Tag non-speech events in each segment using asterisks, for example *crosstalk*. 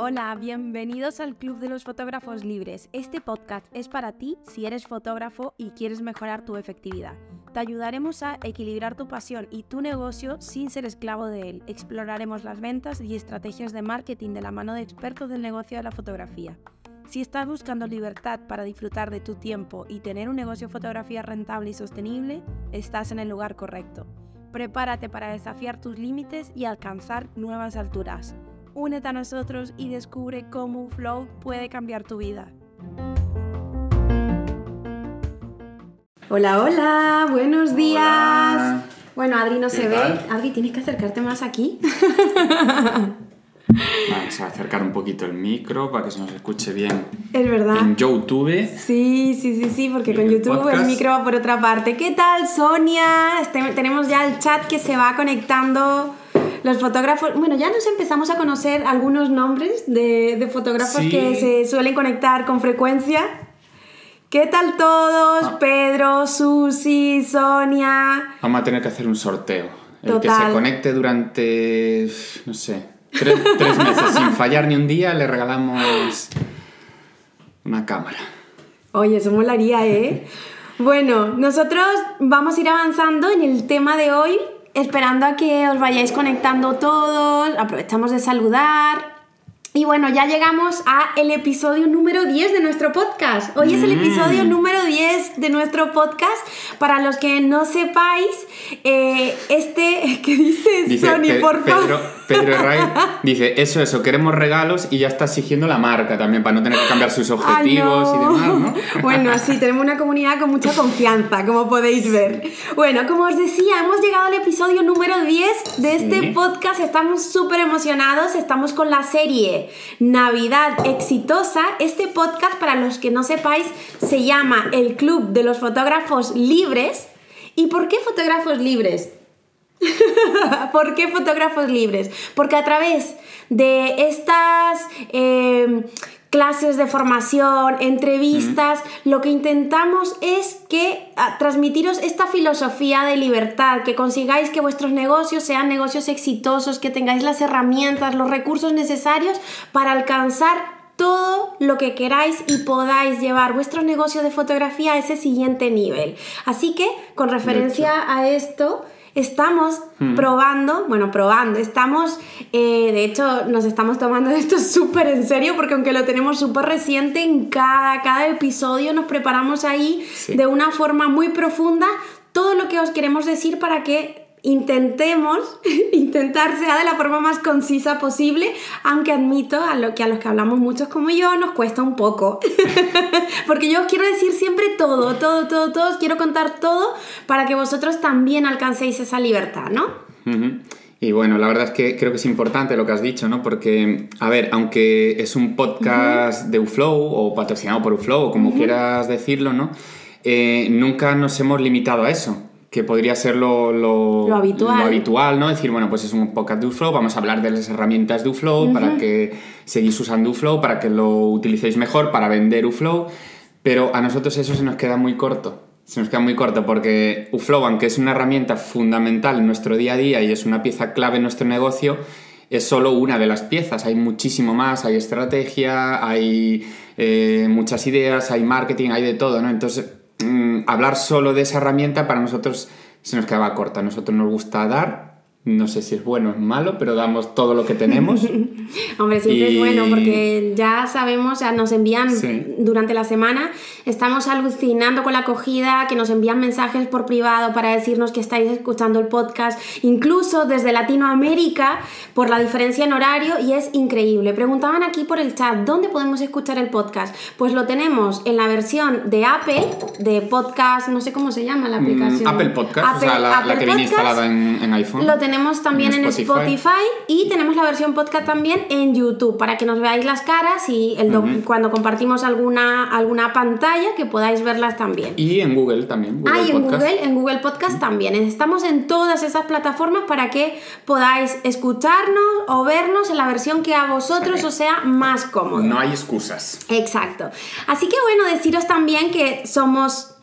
Hola, bienvenidos al Club de los Fotógrafos Libres. Este podcast es para ti si eres fotógrafo y quieres mejorar tu efectividad. Te ayudaremos a equilibrar tu pasión y tu negocio sin ser esclavo de él. Exploraremos las ventas y estrategias de marketing de la mano de expertos del negocio de la fotografía. Si estás buscando libertad para disfrutar de tu tiempo y tener un negocio de fotografía rentable y sostenible, estás en el lugar correcto. Prepárate para desafiar tus límites y alcanzar nuevas alturas. Únete a nosotros y descubre cómo un flow puede cambiar tu vida. Hola, hola, buenos días. Hola. Bueno, Adri no ¿Qué se ve. Adri, tienes que acercarte más aquí. *laughs* Vamos a acercar un poquito el micro para que se nos escuche bien es verdad. en YouTube. Sí, sí, sí, sí, porque con YouTube el micro va por otra parte. ¿Qué tal, Sonia? Este- tenemos ya el chat que se va conectando. Los fotógrafos, bueno, ya nos empezamos a conocer algunos nombres de, de fotógrafos Sí. que se suelen conectar con frecuencia. ¿Qué tal todos? Ah. Pedro, Susi, Sonia. Vamos a tener que hacer un sorteo. El que se conecte durante, no sé, tres, meses sin fallar ni un día, le regalamos una cámara. Oye, eso molaría, ¿eh? Bueno, nosotros vamos a ir avanzando en el tema de hoy, esperando a que os vayáis conectando todos, aprovechamos de saludar. Y bueno, ya llegamos a el episodio número 10 de nuestro podcast. Hoy es el Mm. episodio número 10 de nuestro podcast. Para los que no sepáis, eh, este... *laughs* ¿Qué dices, Dice Sony, Pe- por Pedro, favor? Pedro Herray *laughs* dice, eso, eso, queremos regalos y ya está exigiendo la marca también para no tener que cambiar sus Ay, objetivos y no. demás, ¿no? *laughs* Bueno, sí, tenemos una comunidad con mucha confianza, como podéis ver. Bueno, como os decía, hemos llegado al episodio número 10 de este Sí. podcast. Estamos súper emocionados. Estamos con la serie Navidad Exitosa. Este podcast, para los que no sepáis, se llama El Club de los Fotógrafos Libres. ¿Y por qué fotógrafos libres? *laughs* ¿Por qué fotógrafos libres? Porque a través de estas eh, clases de formación, entrevistas, lo que intentamos es que a, transmitiros esta filosofía de libertad, que consigáis que vuestros negocios sean negocios exitosos, que tengáis las herramientas, los recursos necesarios para alcanzar todo lo que queráis y podáis llevar vuestro negocio de fotografía a ese siguiente nivel. Así que, con referencia a esto, estamos probando, bueno, probando, estamos, eh, de hecho, nos estamos tomando *laughs* esto súper en serio porque aunque lo tenemos súper reciente, en cada, cada episodio nos preparamos ahí Sí. de una forma muy profunda todo lo que os queremos decir para que intentemos, *laughs* intentar sea de la forma más concisa posible, aunque admito a lo que a los que hablamos muchos como yo nos cuesta un poco. *laughs* Porque yo os quiero decir siempre todo, todo, todo, todo, os quiero contar todo para que vosotros también alcancéis esa libertad, ¿no? Y bueno, la verdad es que creo que es importante lo que has dicho, ¿no? Porque, a ver, aunque es un podcast de UFlow o patrocinado por UFlow o como quieras decirlo, ¿no? Eh, nunca nos hemos limitado a eso, que podría ser lo, lo, Lo habitual. lo habitual, ¿no? Decir, bueno, pues es un podcast de UFlow, vamos a hablar de las herramientas de UFlow para que seguís usando UFlow, para que lo utilicéis mejor, para vender UFlow, pero a nosotros eso se nos queda muy corto. Se nos queda muy corto porque UFlow, aunque es una herramienta fundamental en nuestro día a día y es una pieza clave en nuestro negocio, es solo una de las piezas. Hay muchísimo más, hay estrategia, hay eh, muchas ideas, hay marketing, hay de todo, ¿no? Entonces, mm, hablar solo de esa herramienta para nosotros se nos quedaba corta. A nosotros nos gusta dar, no sé si es bueno o es malo, pero damos todo lo que tenemos. *laughs* Hombre, siempre Y- es bueno porque ya sabemos, ya nos envían Sí. durante la semana, estamos alucinando con la acogida, que nos envían mensajes por privado para decirnos que estáis escuchando el podcast, incluso desde Latinoamérica, por la diferencia en horario, y es increíble. Preguntaban aquí por el chat, ¿dónde podemos escuchar el podcast? Pues lo tenemos en la versión de Apple, de podcast, no sé cómo se llama la Mm, aplicación. Apple Podcast, o sea, la, que viene instalada en, en iPhone. Lo tenemos también en En Spotify. Y tenemos la versión podcast también en YouTube para que nos veáis las caras y el cuando compartimos alguna, alguna pantalla que podáis verlas también. Y en Google también. Google Ah, y en Podcast. Google, en Google Podcast también. Estamos en todas esas plataformas para que podáis escucharnos o vernos en la versión que a vosotros os sea más cómodo. No hay excusas. Exacto. Así que bueno, deciros también que somos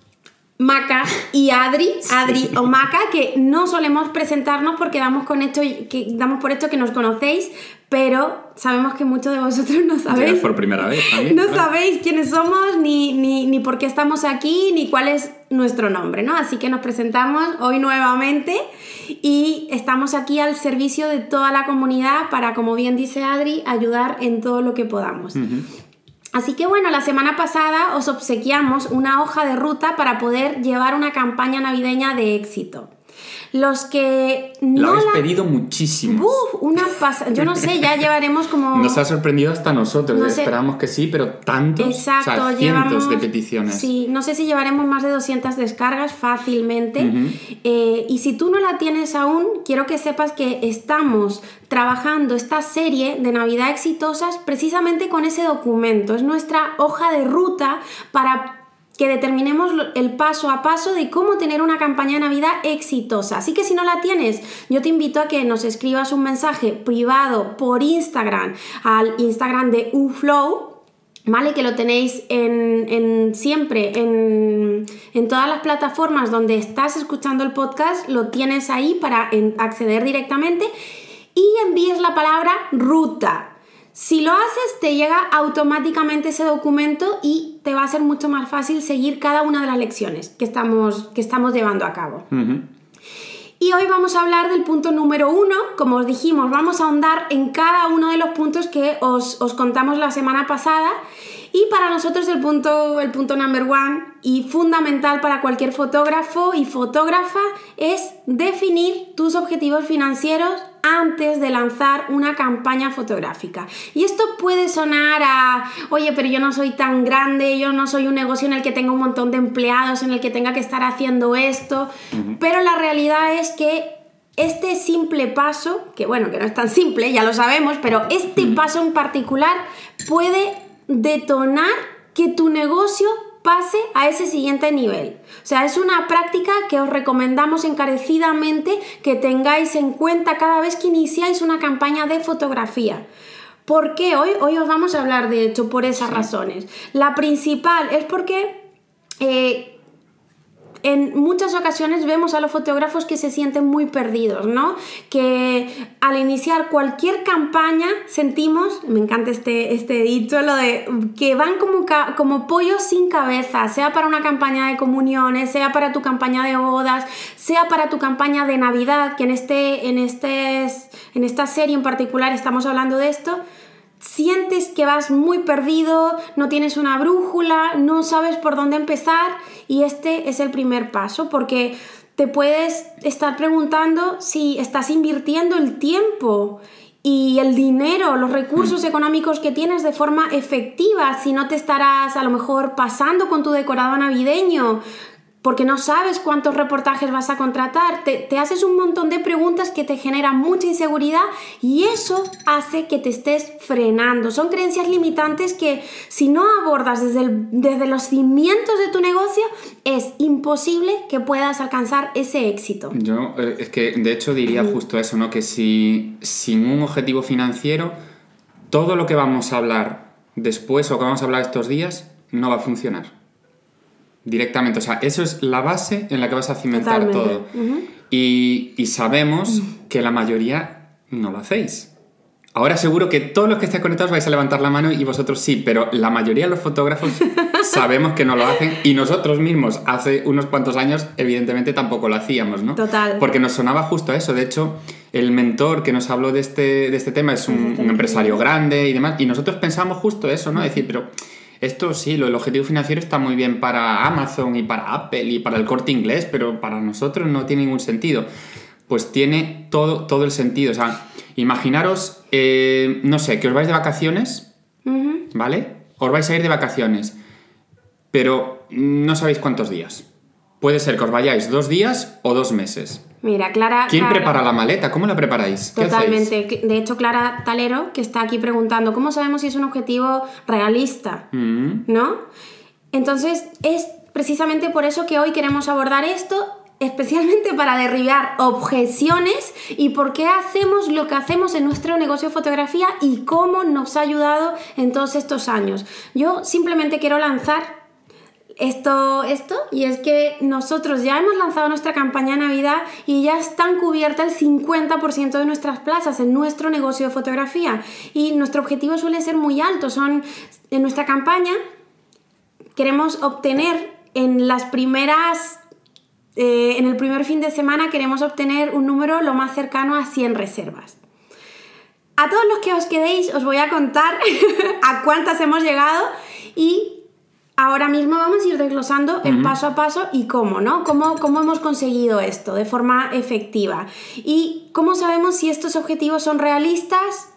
Maca y Adri, Adri o Maca, que no solemos presentarnos porque damos, con esto, que damos por esto que nos conocéis, pero sabemos que muchos de vosotros no sabéis. por primera vez también. No sabéis quiénes somos, ni, ni, ni, por qué estamos aquí, ni cuál es nuestro nombre, ¿no? Así que nos presentamos hoy nuevamente y estamos aquí al servicio de toda la comunidad para, como bien dice Adri, ayudar en todo lo que podamos. Así que bueno, la semana pasada os obsequiamos una hoja de ruta para poder llevar una campaña navideña de éxito. Los que no Lo habéis pedido muchísimo. Uf, una pasa... Yo no sé, ya llevaremos como... *laughs* Nos ha sorprendido hasta nosotros, esperamos que sí, pero tantos, Exacto, cientos de peticiones. Sí, no sé si llevaremos más de 200 descargas fácilmente. Eh, y si tú no la tienes aún, quiero que sepas que estamos trabajando esta serie de Navidad exitosas precisamente con ese documento. Es nuestra hoja de ruta para que determinemos el paso a paso de cómo tener una campaña de Navidad exitosa. Así que si no la tienes, yo te invito a que nos escribas un mensaje privado por Instagram al Instagram de UFlow. ¿Vale? Que lo tenéis en, siempre, en, en, todas las plataformas donde estás escuchando el podcast, lo tienes ahí para acceder directamente y envíes la palabra ruta si lo haces, te llega automáticamente ese documento y te va a ser mucho más fácil seguir cada una de las lecciones que estamos, que estamos llevando a cabo. Y hoy vamos a hablar del punto número uno. Como os dijimos, vamos a ahondar en cada uno de los puntos que os, os contamos la semana pasada. Y para nosotros el punto, el punto number one y fundamental para cualquier fotógrafo y fotógrafa es definir tus objetivos financieros antes de lanzar una campaña fotográfica. Y esto puede sonar a, oye, pero yo no soy tan grande, yo no soy un negocio en el que tenga un montón de empleados, en el que tenga que estar haciendo esto, pero la realidad es que este simple paso, que bueno, que no es tan simple, ya lo sabemos, pero este paso en particular puede detonar que tu negocio pase a ese siguiente nivel. O sea, es una práctica que os recomendamos encarecidamente que tengáis en cuenta cada vez que iniciáis una campaña de fotografía. ¿Por qué? Hoy, hoy os vamos a hablar de hecho por esas razones. La principal es porque eh, en muchas ocasiones vemos a los fotógrafos que se sienten muy perdidos, ¿no? Que al iniciar cualquier campaña sentimos, me encanta este, este dicho, lo de que van como, como pollos sin cabeza, sea para una campaña de comuniones, sea para tu campaña de bodas, sea para tu campaña de Navidad, que en, este, en, este, en esta serie en particular estamos hablando de esto sientes que vas muy perdido, no tienes una brújula, no sabes por dónde empezar y este es el primer paso porque te puedes estar preguntando si estás invirtiendo el tiempo y el dinero, los recursos mm. económicos que tienes de forma efectiva, si no te estarás a lo mejor pasando con tu decorado navideño, porque no sabes cuántos reportajes vas a contratar, te, haces un montón de preguntas que te generan mucha inseguridad y eso hace que te estés frenando. Son creencias limitantes que si no abordas desde, desde los cimientos de tu negocio, es imposible que puedas alcanzar ese éxito. Yo eh, es que de hecho diría justo eso, ¿no? Que si sin un objetivo financiero, todo lo que vamos a hablar después o que vamos a hablar estos días no va a funcionar directamente. O sea, eso es la base en la que vas a cimentar todo. y, y, sabemos que la mayoría no lo hacéis. Ahora seguro que todos los que estáis conectados vais a levantar la mano y vosotros sí, pero la mayoría de los fotógrafos *laughs* sabemos que no lo hacen y nosotros mismos hace unos cuantos años evidentemente tampoco lo hacíamos, ¿no? Total. Porque nos sonaba justo eso. De hecho, el mentor que nos habló de este, de este tema es un, un empresario grande y demás y nosotros pensamos justo eso, ¿no? Decir, pero esto sí, lo, el objetivo financiero está muy bien para Amazon y para Apple y para el corte inglés, pero para nosotros no tiene ningún sentido. Pues tiene todo, todo el sentido. O sea, imaginaros, eh, no sé, que os vais de vacaciones, ¿vale? Os vais a ir de vacaciones, pero no sabéis cuántos días. Puede ser que os vayáis dos días o dos meses. Mira, Clara. ¿Quién prepara la maleta? ¿Cómo la preparáis? Totalmente. De hecho, Clara Talero, que está aquí preguntando, ¿cómo sabemos si es un objetivo realista? Mm. ¿No? Entonces, es precisamente por eso que hoy queremos abordar esto, especialmente para derribar objeciones y por qué hacemos lo que hacemos en nuestro negocio de fotografía y cómo nos ha ayudado en todos estos años. Yo simplemente quiero lanzar esto, esto, y es que nosotros ya hemos lanzado nuestra campaña de Navidad y ya están cubiertas el 50% de nuestras plazas en nuestro negocio de fotografía. Y nuestro objetivo suele ser muy alto. Son, en nuestra campaña queremos obtener en las primeras eh, en el primer fin de semana queremos obtener un número lo más cercano a 100 reservas. A todos los que os quedéis os voy a contar *laughs* a cuántas hemos llegado y ahora mismo vamos a ir desglosando el paso a paso y cómo, ¿no? Cómo, cómo hemos conseguido esto de forma efectiva y cómo sabemos si estos objetivos son realistas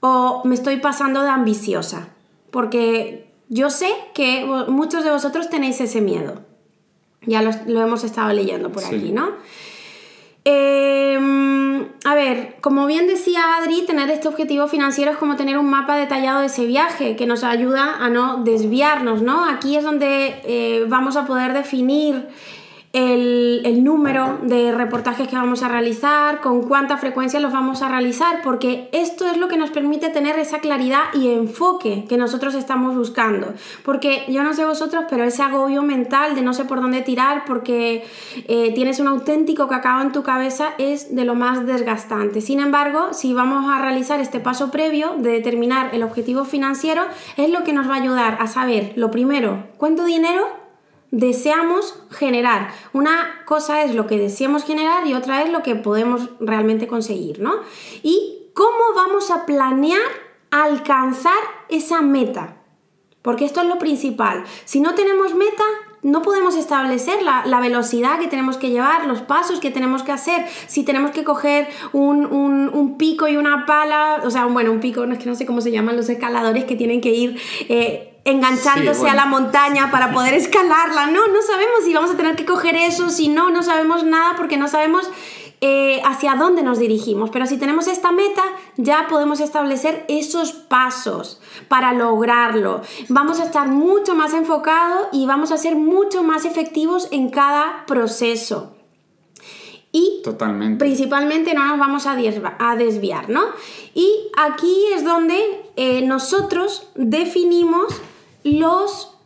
o me estoy pasando de ambiciosa. Porque yo sé que muchos de vosotros tenéis ese miedo. Ya lo, hemos estado leyendo por aquí, ¿no? A ver, como bien decía Adri, tener este objetivo financiero es como tener un mapa detallado de ese viaje que nos ayuda a no desviarnos, ¿no? Aquí es donde eh, vamos a poder definir el, número de reportajes que vamos a realizar, con cuánta frecuencia los vamos a realizar, porque esto es lo que nos permite tener esa claridad y enfoque que nosotros estamos buscando. Porque yo no sé vosotros, pero ese agobio mental de no sé por dónde tirar porque eh, tienes un auténtico cacao en tu cabeza es de lo más desgastante. Sin embargo, si vamos a realizar este paso previo de determinar el objetivo financiero, es lo que nos va a ayudar a saber, lo primero, cuánto dinero deseamos generar. Una cosa es lo que deseamos generar y otra es lo que podemos realmente conseguir, ¿no? Y cómo vamos a planear alcanzar esa meta. Porque esto es lo principal. Si no tenemos meta, no podemos establecer la, velocidad que tenemos que llevar, los pasos que tenemos que hacer. Si tenemos que coger un, pico y una pala, o sea, bueno, un pico, no es que no sé cómo se llaman los escaladores que tienen que ir eh, enganchándose a la montaña para poder escalarla. No, no sabemos si vamos a tener que coger eso, si no, no sabemos nada porque no sabemos eh, hacia dónde nos dirigimos. Pero si tenemos esta meta, ya podemos establecer esos pasos para lograrlo. Vamos a estar mucho más enfocados y vamos a ser mucho más efectivos en cada proceso. Y Totalmente. principalmente no nos vamos a, desviar, ¿no? Y aquí es donde eh, nosotros definimos los,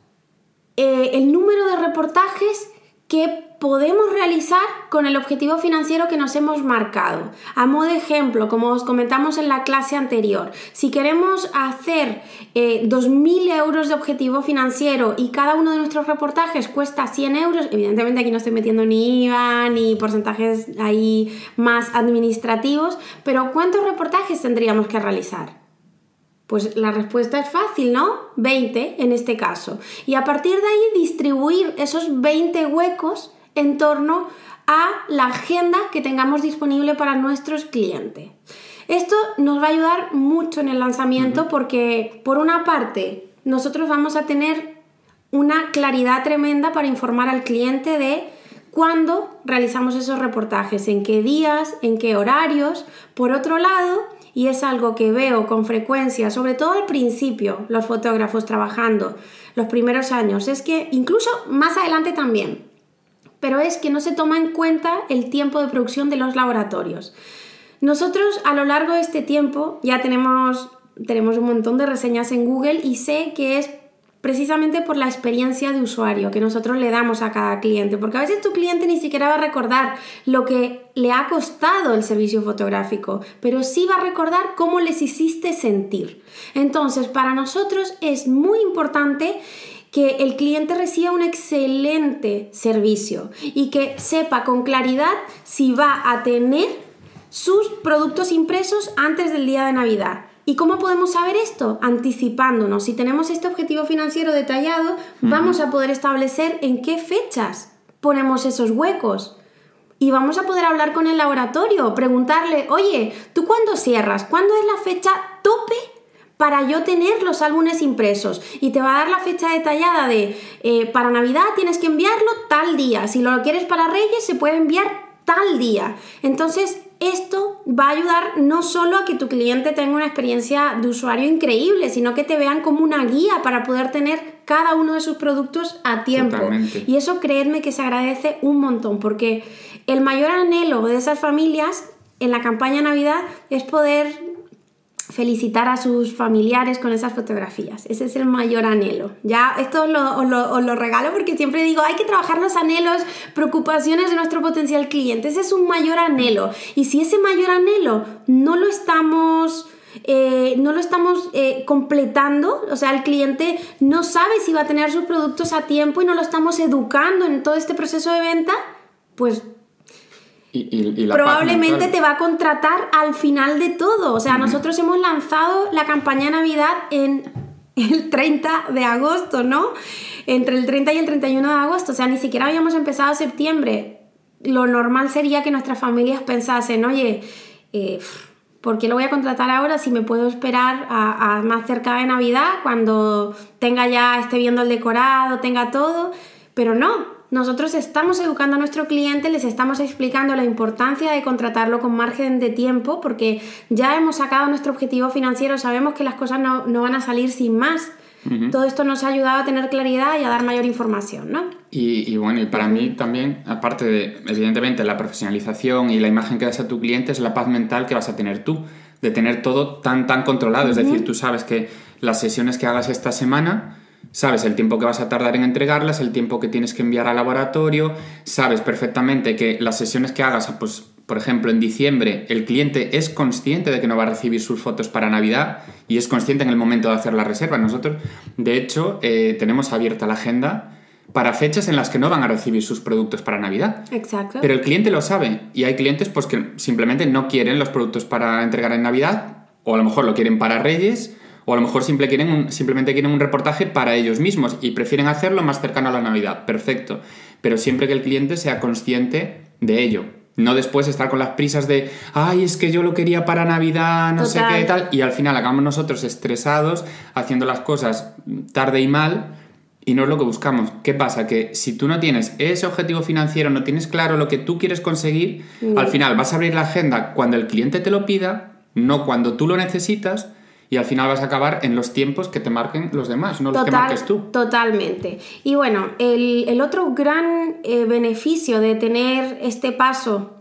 eh, el número de reportajes que podemos realizar con el objetivo financiero que nos hemos marcado. A modo de ejemplo, como os comentamos en la clase anterior, si queremos hacer 2.000 eh, euros de objetivo financiero y cada uno de nuestros reportajes cuesta 100 euros, evidentemente aquí no estoy metiendo ni IVA ni porcentajes ahí más administrativos, pero ¿cuántos reportajes tendríamos que realizar? Pues la respuesta es fácil, ¿no? 20 en este caso. Y a partir de ahí distribuir esos 20 huecos en torno a la agenda que tengamos disponible para nuestros clientes. Esto nos va a ayudar mucho en el lanzamiento porque, por una parte, nosotros vamos a tener una claridad tremenda para informar al cliente de cuándo realizamos esos reportajes, en qué días, en qué horarios. Por otro lado, y es algo que veo con frecuencia, sobre todo al principio, los fotógrafos trabajando los primeros años, es que incluso más adelante también, pero es que no se toma en cuenta el tiempo de producción de los laboratorios. Nosotros a lo largo de este tiempo ya tenemos, tenemos un montón de reseñas en Google y sé que es precisamente por la experiencia de usuario que nosotros le damos a cada cliente, porque a veces tu cliente ni siquiera va a recordar lo que le ha costado el servicio fotográfico, pero sí va a recordar cómo les hiciste sentir. Entonces, para nosotros es muy importante que el cliente reciba un excelente servicio y que sepa con claridad si va a tener sus productos impresos antes del día de Navidad. ¿Y cómo podemos saber esto? Anticipándonos. Si tenemos este objetivo financiero detallado, vamos a poder establecer en qué fechas ponemos esos huecos. Y vamos a poder hablar con el laboratorio, preguntarle, oye, ¿tú cuándo cierras? ¿Cuándo es la fecha tope para yo tener los álbumes impresos? Y te va a dar la fecha detallada de, eh, para Navidad tienes que enviarlo tal día. Si lo quieres para Reyes, se puede enviar tal día. Entonces, esto va a ayudar no solo a que tu cliente tenga una experiencia de usuario increíble, sino que te vean como una guía para poder tener cada uno de sus productos a tiempo. Y eso creedme que se agradece un montón, porque el mayor anhelo de esas familias en la campaña Navidad es poder felicitar a sus familiares con esas fotografías. Ese es el mayor anhelo. Ya esto os lo, regalo porque siempre digo, hay que trabajar los anhelos, preocupaciones de nuestro potencial cliente. Ese es un mayor anhelo. Y si ese mayor anhelo no lo estamos... Eh, no lo estamos eh, completando, o sea, el cliente no sabe si va a tener sus productos a tiempo y no lo estamos educando en todo este proceso de venta, pues probablemente te va a contratar al final de todo. O sea, nosotros hemos lanzado la campaña de Navidad en el 30 de agosto, ¿no? Entre el 30 y el 31 de agosto. O sea, ni siquiera habíamos empezado septiembre. Lo normal sería que nuestras familias pensasen, oye, eh, ¿por qué lo voy a contratar ahora si me puedo esperar a, a más cerca de Navidad cuando tenga ya, esté viendo el decorado, tenga todo? Pero no, nosotros estamos educando a nuestro cliente, les estamos explicando la importancia de contratarlo con margen de tiempo porque ya hemos sacado nuestro objetivo financiero, sabemos que las cosas no, van a salir sin más. Todo esto nos ha ayudado a tener claridad y a dar mayor información, ¿no? Y, bueno, y para mí también, aparte de, evidentemente, la profesionalización y la imagen que das a tu cliente, es la paz mental que vas a tener tú, de tener todo tan, tan controlado. Es decir, tú sabes que las sesiones que hagas esta semana Sabes el tiempo que vas a tardar en entregarlas, el tiempo que tienes que enviar al laboratorio, sabes perfectamente que las sesiones que hagas, pues, por ejemplo, en diciembre, el cliente es consciente de que no va a recibir sus fotos para Navidad y es consciente en el momento de hacer la reserva. Nosotros, de hecho, eh, tenemos abierta la agenda para fechas en las que no van a recibir sus productos para Navidad. Exacto. Pero el cliente lo sabe y hay clientes pues, que simplemente no quieren los productos para entregar en Navidad o a lo mejor lo quieren para Reyes o a lo mejor quieren simplemente quieren un reportaje para ellos mismos y prefieren hacerlo más cercano a la Navidad. Perfecto. Pero siempre que el cliente sea consciente de ello. No después estar con las prisas de, ay, es que yo lo quería para Navidad, no sé qué y tal. Y al final acabamos nosotros estresados, haciendo las cosas tarde y mal. Y no es lo que buscamos. ¿Qué pasa? Que si tú no tienes ese objetivo financiero, no tienes claro lo que tú quieres conseguir, al final vas a abrir la agenda cuando el cliente te lo pida, no cuando tú lo necesitas, y al final vas a acabar en los tiempos que te marquen los demás, no los que marques tú. Totalmente. Y bueno, el, otro gran eh, beneficio de tener este paso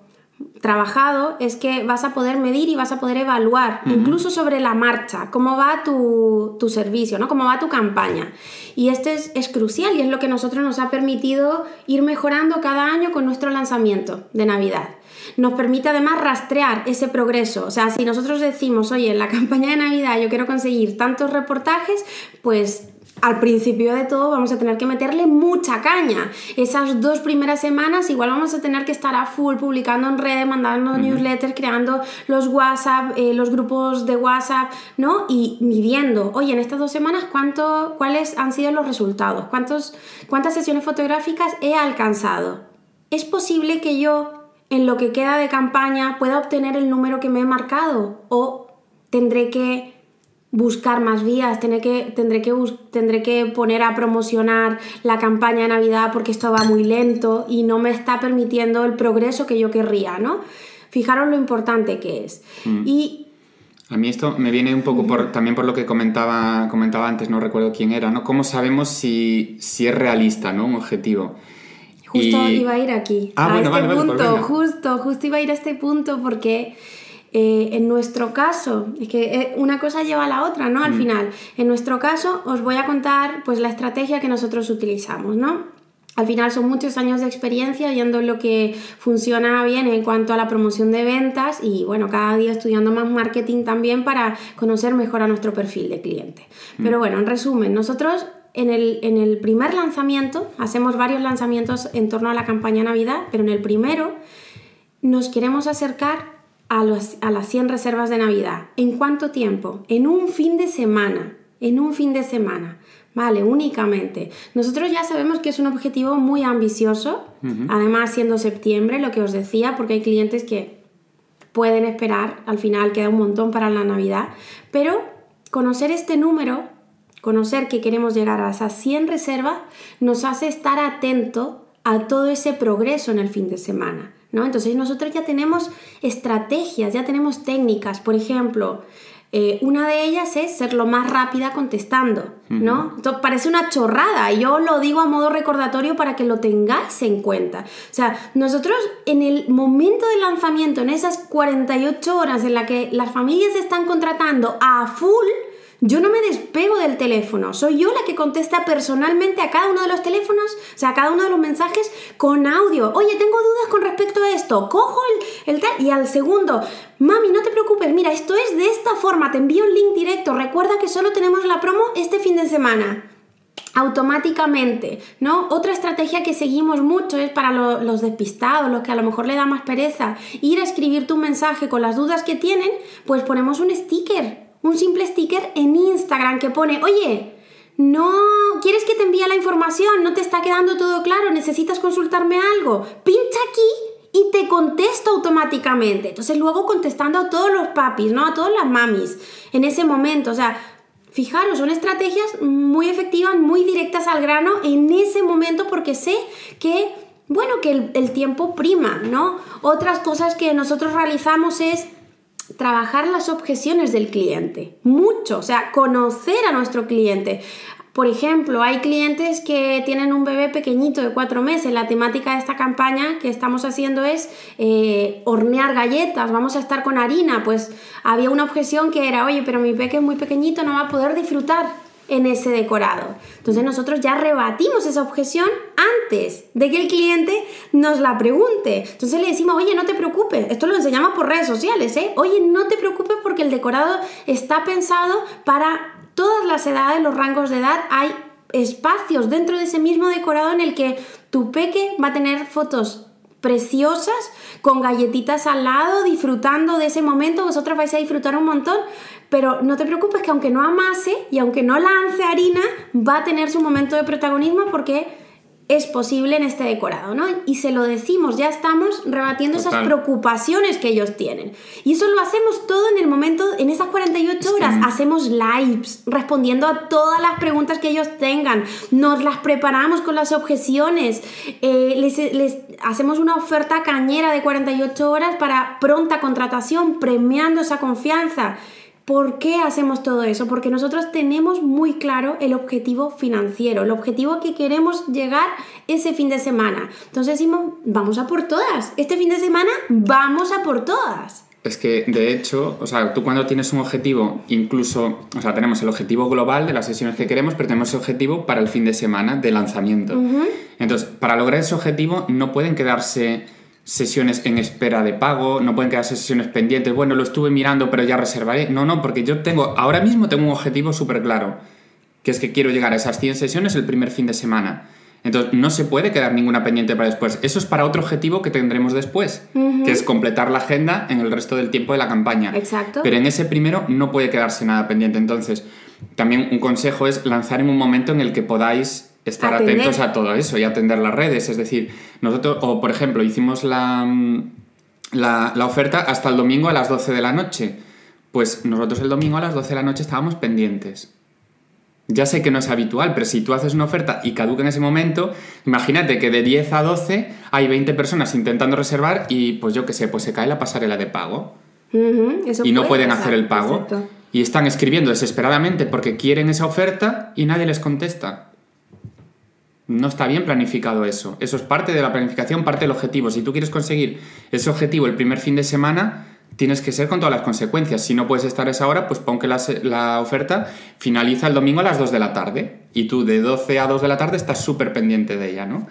trabajado es que vas a poder medir y vas a poder evaluar, incluso sobre la marcha, cómo va tu, servicio, ¿no? cómo va tu campaña. Y esto es, es, crucial y es lo que nosotros nos ha permitido ir mejorando cada año con nuestro lanzamiento de Navidad nos permite además rastrear ese progreso. O sea, si nosotros decimos, oye, en la *laughs* campaña de Navidad yo quiero conseguir tantos reportajes, pues al principio de todo vamos a tener que meterle mucha caña. Esas dos primeras semanas igual vamos a tener que estar a full publicando en redes, mandando newsletters, creando los WhatsApp, eh, los grupos de WhatsApp, ¿no? Y midiendo, oye, en estas dos semanas, ¿cuánto, ¿cuáles han sido los resultados? ¿Cuántos, ¿Cuántas sesiones fotográficas he alcanzado? ¿Es posible que yo en lo que queda de campaña pueda obtener el número que me he marcado o tendré que buscar más vías, tendré que, tendré que, tendré que poner a promocionar la campaña de Navidad porque esto va muy lento y no me está permitiendo el progreso que yo querría, ¿no? Fijaros lo importante que es. Mm. Y a mí esto me viene un poco por, también por lo que comentaba, comentaba antes, no recuerdo quién era, ¿no? ¿Cómo sabemos si, si es realista, ¿no? Un objetivo. Justo iba a ir aquí. Ah, a este pues punto, justo, justo iba a ir a este punto porque eh, en nuestro caso, es que eh, una cosa lleva a la otra, ¿no? Al mm. final, en nuestro caso os voy a contar pues la estrategia que nosotros utilizamos, ¿no? Al final son muchos años de experiencia viendo lo que funciona bien en cuanto a la promoción de ventas y bueno, cada día estudiando más marketing también para conocer mejor a nuestro perfil de cliente. Mm. Pero bueno, en resumen, nosotros en el, primer lanzamiento, hacemos varios lanzamientos en torno a la campaña Navidad, pero en el primero nos queremos acercar a, a las 100 reservas de Navidad. ¿En cuánto tiempo? En un fin de semana. En un fin de semana. Vale, únicamente. Nosotros ya sabemos que es un objetivo muy ambicioso, además siendo septiembre, lo que os decía, porque hay clientes que pueden esperar, al final queda un montón para la Navidad, pero conocer este número conocer que queremos llegar a esas 100 reservas, nos hace estar atento a todo ese progreso en el fin de semana. ¿no? Entonces nosotros ya tenemos estrategias, ya tenemos técnicas. Por ejemplo, Eh, una de ellas es ser lo más rápida contestando, ¿no? Esto parece una chorrada, y yo lo digo a modo recordatorio para que lo tengáis en cuenta. O sea, nosotros en el momento del lanzamiento, en esas 48 horas en las que las familias están contratando a full, yo no me despego del teléfono, soy yo la que contesta personalmente a cada uno de los teléfonos, o sea, a cada uno de los mensajes con audio. Oye, tengo dudas con respecto a esto, cojo el, el tal y al segundo, mami, no te preocupes, mira, esto es de esta forma, te envío un link directo, recuerda que solo tenemos la promo este fin de semana. Automáticamente, ¿no? Otra estrategia que seguimos mucho es para los despistados, los que a lo mejor le da más pereza, ir a escribir tu mensaje con las dudas que tienen, pues ponemos un sticker un simple sticker en Instagram que pone, oye, no quieres que te envíe la información, no te está quedando todo claro, necesitas consultarme algo, pincha aquí y te contesto automáticamente. Entonces luego contestando a todos los papis, ¿no? A todas las mamis en ese momento, o sea, fijaros, son estrategias muy efectivas, muy directas al grano en ese momento porque sé que bueno, que el, el tiempo prima, ¿no? Otras cosas que nosotros realizamos es trabajar las objeciones del cliente, mucho, o sea, conocer a nuestro cliente. Por ejemplo, hay clientes que tienen un bebé pequeñito de cuatro meses. La temática de esta campaña que estamos haciendo es eh, hornear galletas. Vamos a estar con harina. Pues había una objeción que era, oye, pero mi peque es muy pequeñito, no va a poder disfrutar en ese decorado. Entonces nosotros ya rebatimos esa objeción antes de que el cliente nos la pregunte. Entonces le decimos, oye, no te preocupes, esto lo enseñamos por redes sociales, ¿eh? Oye, no te preocupes porque el decorado está pensado para todas las edades, los rangos de edad, hay espacios dentro de ese mismo decorado en el que tu peque va a tener fotos preciosas, con galletitas al lado, disfrutando de ese momento, vosotros vais a disfrutar un montón, pero no te preocupes que aunque no amase y aunque no lance harina, va a tener su momento de protagonismo porque es posible en este decorado, ¿no? Y se lo decimos, ya estamos rebatiendo esas preocupaciones que ellos tienen. Y eso lo hacemos todo en el momento, en esas 48 horas, hacemos lives respondiendo a todas las preguntas que ellos tengan, nos las preparamos con las objeciones, eh, les, les hacemos una oferta cañera de 48 horas para pronta contratación, premiando esa confianza. ¿Por qué hacemos todo eso? Porque nosotros tenemos muy claro el objetivo financiero, el objetivo que queremos llegar ese fin de semana. Entonces decimos, vamos a por todas. Este fin de semana vamos a por todas. Es que, de hecho, o sea, tú cuando tienes un objetivo, incluso, o sea, tenemos el objetivo global de las sesiones que queremos, pero tenemos el objetivo para el fin de semana de lanzamiento. Entonces, para lograr ese objetivo no pueden quedarse sesiones en espera de pago, no pueden quedarse sesiones pendientes, bueno, lo estuve mirando pero ya reservaré. No, no, porque yo tengo, ahora mismo tengo un objetivo súper claro, que es que quiero llegar a esas 100 sesiones el primer fin de semana. Entonces, no se puede quedar ninguna pendiente para después. Eso es para otro objetivo que tendremos después, que es completar la agenda en el resto del tiempo de la campaña. Exacto. Pero en ese primero no puede quedarse nada pendiente. Entonces, también un consejo es lanzar en un momento en el que podáis estar atentos a todo eso y atender las redes. Es decir, nosotros, o por ejemplo, hicimos la, la, la, oferta hasta el domingo a las 12 de la noche. Pues nosotros el domingo a las 12 de la noche estábamos pendientes. Ya sé que no es habitual, pero si tú haces una oferta y caduca en ese momento, imagínate que de 10 a 12 hay 20 personas intentando reservar y pues yo qué sé, pues se cae la pasarela de pago. y no pueden hacer el pago. Y están escribiendo desesperadamente porque quieren esa oferta y nadie les contesta. No está bien planificado eso. Eso es parte de la planificación, parte del objetivo. Si tú quieres conseguir ese objetivo el primer fin de semana, tienes que ser con todas las consecuencias. Si no puedes estar esa hora, pues pon que la, oferta finaliza el domingo a las 2 de la tarde. Y tú de 12 a 2 de la tarde estás súper pendiente de ella, ¿no?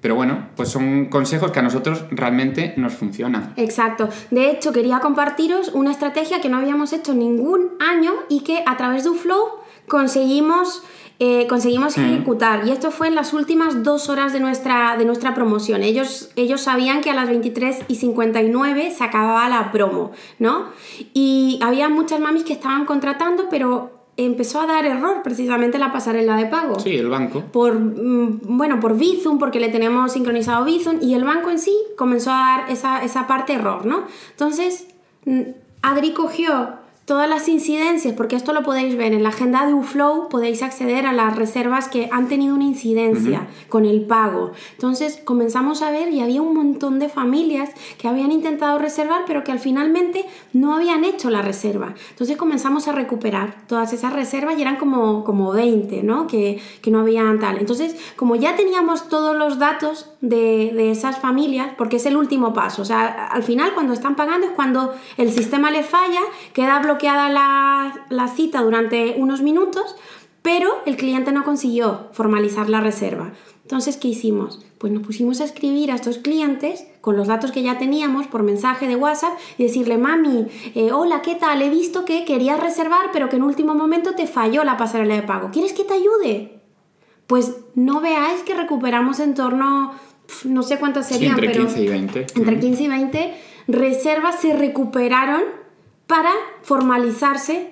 Pero bueno, pues son consejos que a nosotros realmente nos funcionan. Exacto. De hecho, quería compartiros una estrategia que no habíamos hecho ningún año y que a través de un flow conseguimos eh, conseguimos ejecutar. Y esto fue en las últimas dos horas de nuestra, de nuestra promoción. Ellos, ellos sabían que a las 23 y 59 se acababa la promo, ¿no? Y había muchas mamis que estaban contratando, pero empezó a dar error precisamente la pasarela de pago. Sí, el banco. Por, mm, bueno, por Bizum, porque le tenemos sincronizado Bizum, y el banco en sí comenzó a dar esa, esa parte error, ¿no? Entonces, mm, Adri cogió todas las incidencias, porque esto lo podéis ver en la agenda de UFlow, podéis acceder a las reservas que han tenido una incidencia con el pago. Entonces comenzamos a ver y había un montón de familias que habían intentado reservar, pero que al finalmente no habían hecho la reserva. Entonces comenzamos a recuperar todas esas reservas y eran como, como 20, ¿no? Que, que no habían tal. Entonces, como ya teníamos todos los datos de, de esas familias, porque es el último paso, o sea, al final cuando están pagando es cuando el sistema les falla, queda bloqueado bloqueada la, cita durante unos minutos, pero el cliente no consiguió formalizar la reserva. Entonces, ¿qué hicimos? Pues nos pusimos a escribir a estos clientes con los datos que ya teníamos por mensaje de WhatsApp y decirle, mami, eh, hola, ¿qué tal? He visto que querías reservar, pero que en último momento te falló la pasarela de pago. ¿Quieres que te ayude? Pues no veáis que recuperamos en torno, no sé cuántas serían, entre pero 15 y 20. Entre 15 y 20 reservas se recuperaron para formalizarse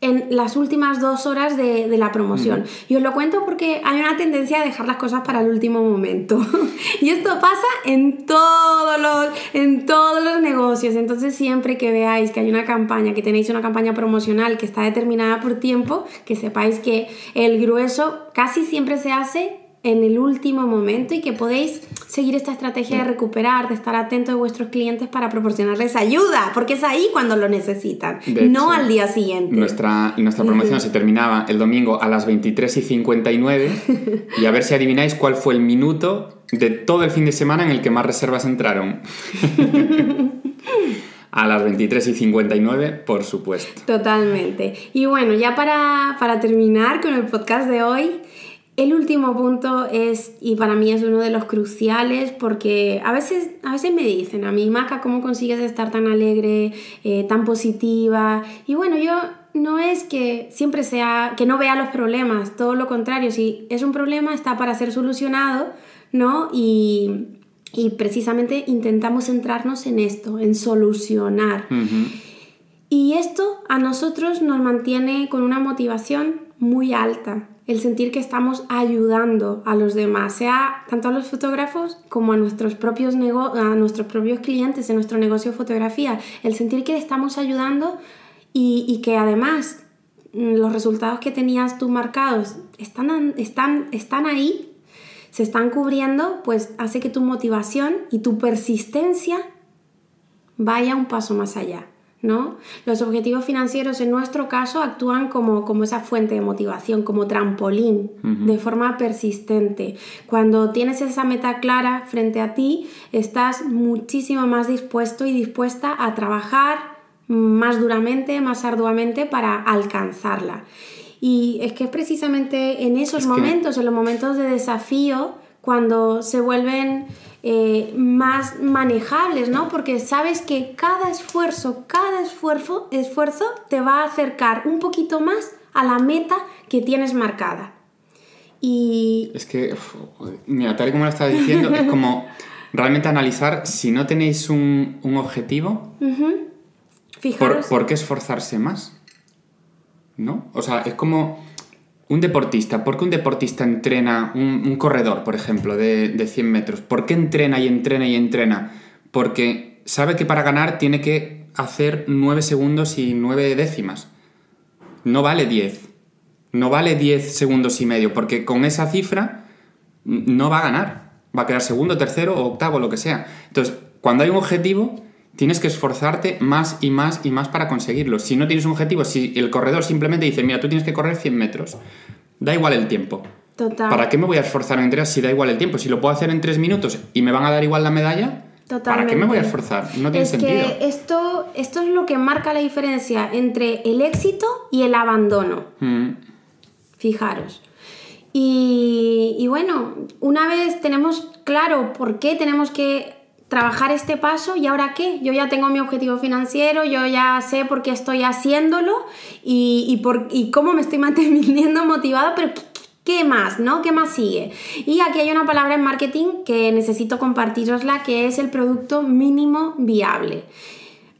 en las últimas dos horas de, la promoción. Y os lo cuento porque hay una tendencia a dejar las cosas para el último momento. *laughs* y esto pasa en todos, los, en todos los negocios. Entonces siempre que veáis que hay una campaña, que tenéis una campaña promocional que está determinada por tiempo, que sepáis que el grueso casi siempre se hace en el último momento y que podéis seguir esta estrategia de recuperar, de estar atento de vuestros clientes para proporcionarles ayuda, porque es ahí cuando lo necesitan, no al día siguiente. Nuestra, nuestra promoción se terminaba el domingo a las 23 y 59 y a ver si adivináis cuál fue el minuto de todo el fin de semana en el que más reservas entraron. *laughs* A las 23 y 59, por supuesto. Totalmente. Y bueno, ya para, para terminar con el podcast de hoy, el último punto es, y para mí es uno de los cruciales, porque a veces, a veces me dicen a mí, Maca, ¿cómo consigues estar tan alegre, eh, tan positiva? Y bueno, yo no es que siempre sea, que no vea los problemas, todo lo contrario, si es un problema está para ser solucionado, ¿no? Y, precisamente intentamos centrarnos en esto, en solucionar. Y esto a nosotros nos mantiene con una motivación muy alta el sentir que estamos ayudando a los demás, sea tanto a los fotógrafos como a nuestros propios, a nuestros propios clientes en nuestro negocio de fotografía, el sentir que le estamos ayudando y, que además mm, los resultados que tenías tú marcados están, están, están ahí, se están cubriendo, pues hace que tu motivación y tu persistencia vaya un paso más allá. ¿No? Los objetivos financieros en nuestro caso actúan como, como esa fuente de motivación, como trampolín, de forma persistente. Cuando tienes esa meta clara frente a ti, estás muchísimo más dispuesto y dispuesta a trabajar más duramente, más arduamente para alcanzarla. Y es que es precisamente en esos momentos, en los momentos de desafío, cuando se vuelven eh, más manejables, ¿no? Porque sabes que cada esfuerzo, cada esfuerzo, esfuerzo te va a acercar un poquito más a la meta que tienes marcada. Y... Es que, mira, tal y como lo estaba diciendo, es como realmente analizar si no tenéis un, objetivo, ¿por qué esforzarse más? ¿No? O sea, es como un deportista, ¿por qué un deportista entrena, un, corredor, por ejemplo, de, de, 100 metros? ¿Por qué entrena y entrena y entrena? Porque sabe que para ganar tiene que hacer 9 segundos y 9 décimas. No vale 10. No vale 10 segundos y medio, porque con esa cifra no va a ganar. Va a quedar segundo, tercero o octavo, lo que sea. Entonces, cuando hay un objetivo, tienes que esforzarte más y más y más para conseguirlo. Si no tienes un objetivo, si el corredor simplemente dice, mira, tú tienes que correr 100 metros, da igual el tiempo. Total. ¿Para qué me voy a esforzar en entrenar si da igual el tiempo? Si lo puedo hacer en 3 minutos y me van a dar igual la medalla, ¿Para qué me voy a esforzar? No tiene es sentido. Que esto, esto es lo que marca la diferencia entre el éxito y el abandono. Mm. Fijaros. Y, y, bueno, una vez tenemos claro por qué tenemos que trabajar este paso y ahora qué, yo ya tengo mi objetivo financiero, yo ya sé por qué estoy haciéndolo y, y, por, y cómo me estoy *laughs* manteniendo motivado, pero ¿qué, más? ¿no? ¿Qué más sigue? Y aquí hay una palabra en marketing que necesito compartirosla, que es el producto mínimo viable.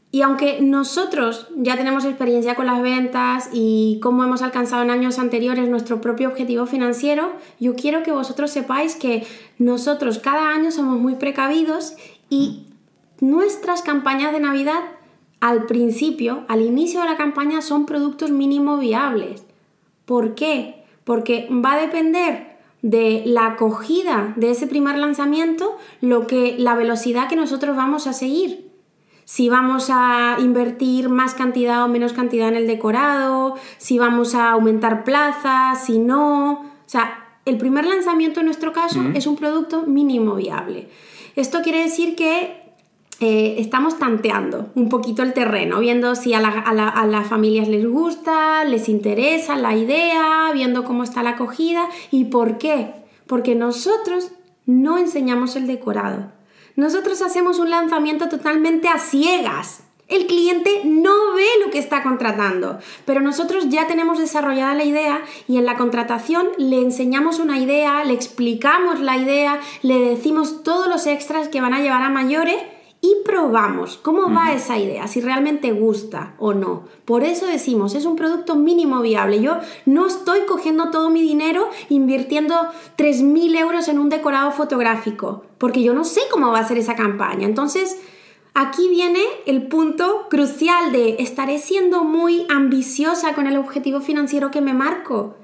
Y aunque nosotros ya tenemos experiencia con las ventas y cómo hemos alcanzado en años anteriores nuestro propio objetivo financiero, yo quiero que vosotros sepáis que nosotros cada año somos muy precavidos y nuestras campañas de Navidad al principio, al inicio de la campaña, son productos mínimo viables. ¿Por qué? Porque va a depender de la acogida de ese primer lanzamiento lo que la velocidad que nosotros vamos a seguir. Si vamos a invertir más cantidad o menos cantidad en el decorado, si vamos a aumentar plazas, si no. O sea, el primer lanzamiento en nuestro caso es un producto mínimo viable. Esto quiere decir que eh, estamos tanteando un poquito el terreno, viendo si a, las familias les gusta, les interesa la idea, viendo cómo está la acogida y por qué. Porque nosotros no enseñamos el decorado. Nosotros hacemos un lanzamiento totalmente a ciegas. El cliente no ve lo que está contratando, pero nosotros ya tenemos desarrollada la idea y en la contratación le enseñamos una idea, le explicamos la idea, le decimos todos los extras que van a llevar a mayores y probamos cómo va esa idea, si realmente gusta o no. Por eso decimos, es un producto mínimo viable. Yo no estoy cogiendo todo mi dinero invirtiendo 3.000 euros en un decorado fotográfico, porque yo no sé cómo va a ser esa campaña. Entonces, aquí viene el punto crucial de estaré siendo muy ambiciosa con el objetivo financiero que me marco.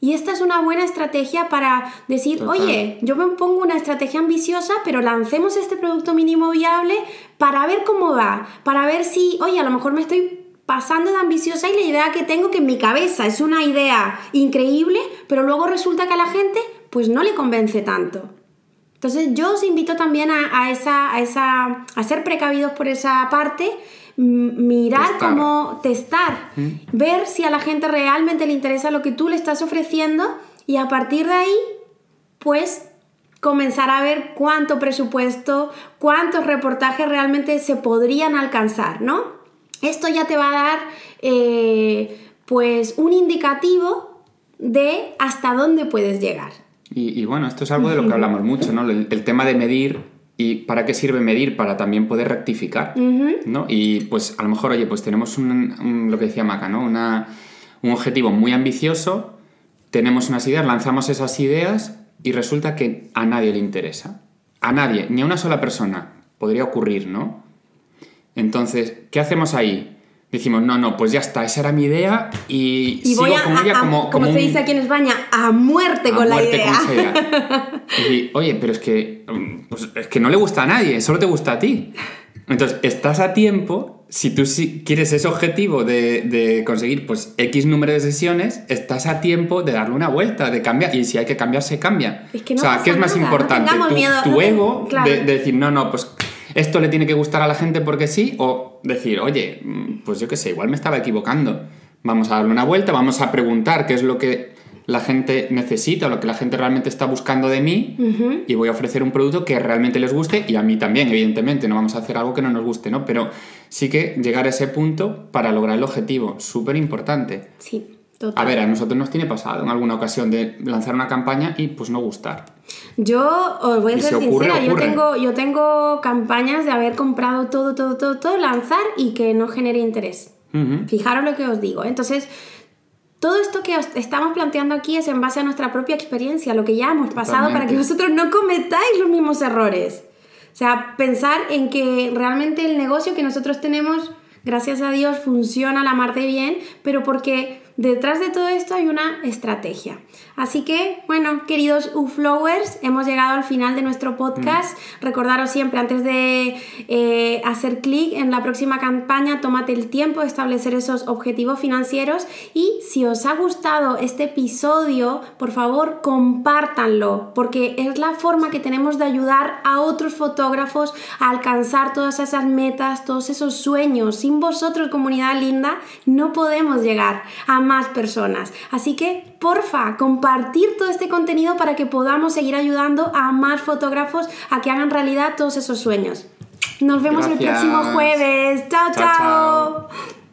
Y esta es una buena estrategia para decir, oye, yo me pongo una estrategia ambiciosa, pero lancemos este producto mínimo viable para ver cómo va, para ver si, oye, a lo mejor me estoy pasando de ambiciosa y la idea que tengo que en mi cabeza es una idea increíble, pero luego resulta que a la gente pues no le convence tanto. Entonces yo os invito también a, esa, a, esa, a ser precavidos por esa parte mirar cómo testar, ver si a la gente realmente le interesa lo que tú le estás ofreciendo y a partir de ahí, pues comenzar a ver cuánto presupuesto, cuántos reportajes realmente se podrían alcanzar, ¿no? Esto ya te va a dar eh, pues un indicativo de hasta dónde puedes llegar. Y, bueno, esto es algo de lo que hablamos mucho, ¿no? el tema de medir ¿Y para qué sirve medir? Para también poder rectificar, ¿no? Y pues a lo mejor, oye, pues tenemos un, lo que decía Maca, ¿no? Una, un objetivo muy ambicioso, tenemos unas ideas, lanzamos esas ideas y resulta que a nadie le interesa. A nadie, ni a una sola persona. Podría ocurrir, ¿no? Entonces, ¿qué hacemos ahí? Decimos, no, no, pues ya está, esa era mi idea y, sigo voy con ella como, como, se dice aquí en España, a muerte con la idea. *laughs* Y, oye, pero es que, pues, es que no le gusta a nadie, solo te gusta a ti. Entonces, estás a tiempo, si tú quieres ese objetivo de, conseguir pues X número de sesiones, estás a tiempo de darle una vuelta, de cambiar, y si hay que cambiar, se cambia. Es que no o sea, ¿qué es más importante? tu, ego de, de decir, no, no, pues esto le tiene que gustar a la gente porque sí, o decir, oye, mm, pues yo qué sé, igual me estaba equivocando. Vamos a darle una vuelta, vamos a preguntar qué es lo que la gente necesita o lo que la gente realmente está buscando de mí y voy a ofrecer un producto que realmente les guste y a mí también, evidentemente, no vamos a hacer algo que no nos guste, ¿no? Pero sí que llegar a ese punto para lograr el objetivo, súper importante. Sí. A ver, a nosotros nos tiene pasado en alguna ocasión de lanzar una campaña y pues no gustar. Yo os voy a ser sincera, Yo, tengo, yo tengo campañas de haber comprado todo, todo, todo, todo, lanzar y que no genere interés. Fijaros lo que os digo. Entonces, todo esto que estamos planteando aquí es en base a nuestra propia experiencia, lo que ya hemos pasado para que vosotros no cometáis los mismos errores. O sea, pensar en que realmente el negocio que nosotros tenemos, gracias a Dios, funciona a la mar de bien, pero porque detrás de todo esto hay una estrategia. Así que, bueno, queridos UFlowers, hemos llegado al final de nuestro podcast. Mm. Recordaros siempre, antes de eh, hacer clic en la próxima campaña, tómate el tiempo de establecer esos objetivos financieros y si os ha gustado este episodio, por favor, compártanlo, porque es la forma que tenemos de ayudar a otros fotógrafos a alcanzar todas esas metas, todos esos sueños. Sin vosotros, comunidad linda, no podemos llegar a más personas. Así que, porfa, compartir todo este contenido para que podamos seguir ayudando a más fotógrafos a que hagan realidad todos esos sueños. Nos vemos el próximo jueves. chao. chao. chao.